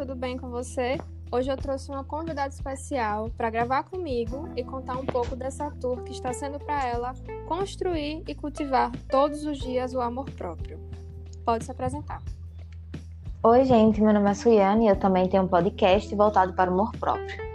tudo bem com você? Hoje eu trouxe uma convidada especial para gravar comigo e contar um pouco dessa tour que está sendo para ela construir e cultivar todos os dias o amor próprio. Pode se apresentar. Oi, gente, meu nome é Suiane e eu também tenho um podcast voltado para o amor próprio.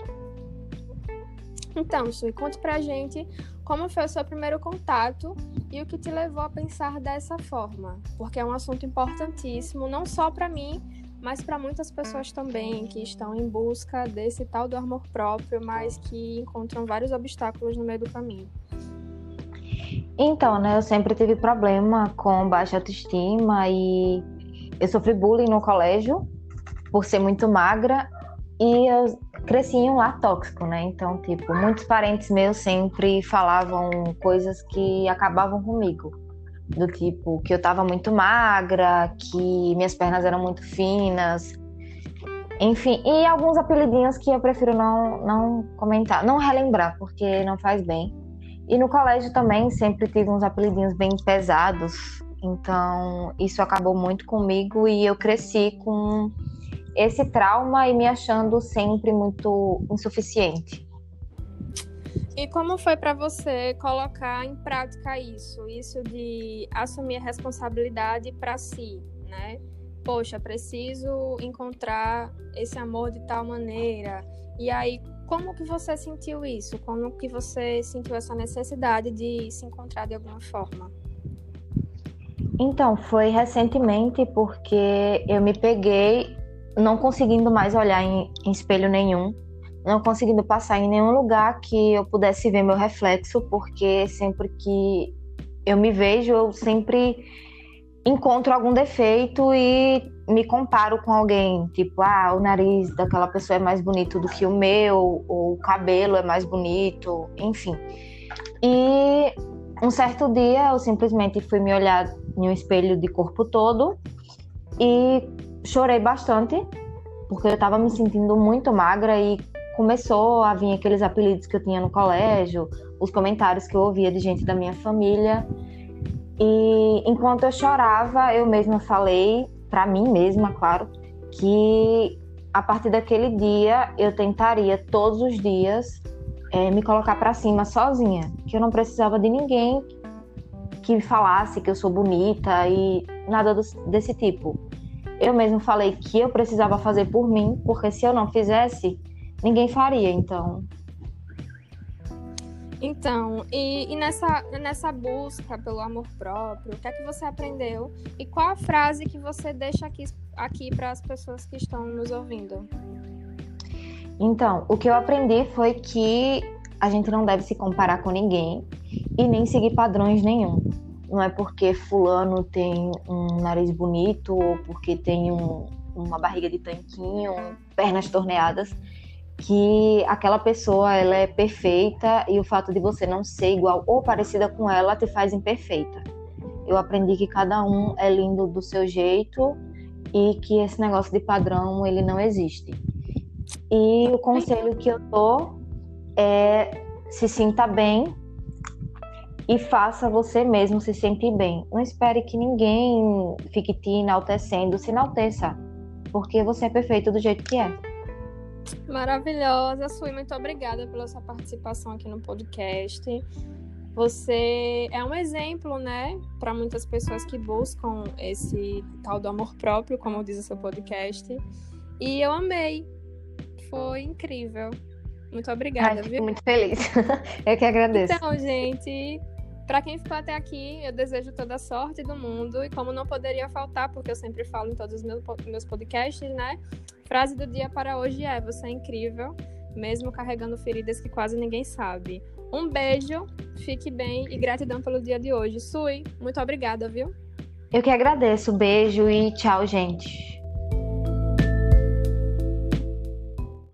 Então, Sui, conte pra gente como foi o seu primeiro contato e o que te levou a pensar dessa forma, porque é um assunto importantíssimo não só para mim, mas para muitas pessoas também que estão em busca desse tal do amor próprio, mas que encontram vários obstáculos no meio do caminho. Então, né, eu sempre tive problema com baixa autoestima e eu sofri bullying no colégio por ser muito magra e eu cresci em um lar tóxico, né? Então, tipo, muitos parentes meus sempre falavam coisas que acabavam comigo. Do tipo, que eu tava muito magra, que minhas pernas eram muito finas. Enfim, e alguns apelidinhos que eu prefiro não, não comentar, não relembrar, porque não faz bem. E no colégio também sempre tive uns apelidinhos bem pesados, então isso acabou muito comigo e eu cresci com esse trauma e me achando sempre muito insuficiente. E como foi para você colocar em prática isso? Isso de assumir a responsabilidade para si, né? Poxa, preciso encontrar esse amor de tal maneira. E aí, como que você sentiu isso? Como que você sentiu essa necessidade de se encontrar de alguma forma? Então, foi recentemente porque eu me peguei não conseguindo mais olhar em, em espelho nenhum, não conseguindo passar em nenhum lugar que eu pudesse ver meu reflexo, porque sempre que eu me vejo, eu sempre encontro algum defeito e me comparo com alguém, tipo, ah, o nariz daquela pessoa é mais bonito do que o meu, ou o cabelo é mais bonito, enfim. E um certo dia eu simplesmente fui me olhar em um espelho de corpo todo e chorei bastante, porque eu estava me sentindo muito magra e começou a vir aqueles apelidos que eu tinha no colégio, os comentários que eu ouvia de gente da minha família. E enquanto eu chorava, eu mesma falei para mim mesma, claro, que a partir daquele dia eu tentaria todos os dias é, me colocar para cima sozinha, que eu não precisava de ninguém que falasse que eu sou bonita e nada desse tipo eu mesmo falei que eu precisava fazer por mim, porque se eu não fizesse, ninguém faria. Então. Então, e, e, nessa, nessa busca pelo amor próprio, o que é que você aprendeu? E qual a frase que você deixa aqui, aqui para as pessoas que estão nos ouvindo? Então, o que eu aprendi foi que a gente não deve se comparar com ninguém e nem seguir padrões nenhum não é porque fulano tem um nariz bonito ou porque tem um, uma barriga de tanquinho, pernas torneadas, que aquela pessoa ela é perfeita e o fato de você não ser igual ou parecida com ela te faz imperfeita. Eu aprendi que cada um é lindo do seu jeito e que esse negócio de padrão ele não existe. E o conselho que eu dou é se sinta bem e faça você mesmo se sentir bem. Não espere que ninguém fique te enaltecendo, se enalteça, porque você é perfeito do jeito que é. Maravilhosa, Sui, muito obrigada pela sua participação aqui no podcast. Você é um exemplo, né, para muitas pessoas que buscam esse tal do amor próprio, como diz o seu podcast. E eu amei. Foi incrível. Muito obrigada, Ai, viu? muito feliz. eu que agradeço. Então, gente, para quem ficou até aqui, eu desejo toda a sorte do mundo e como não poderia faltar, porque eu sempre falo em todos os meus, meus podcasts, né? Frase do dia para hoje é: Você é incrível, mesmo carregando feridas que quase ninguém sabe. Um beijo, fique bem e gratidão pelo dia de hoje. Sui, muito obrigada, viu? Eu que agradeço. Beijo e tchau, gente.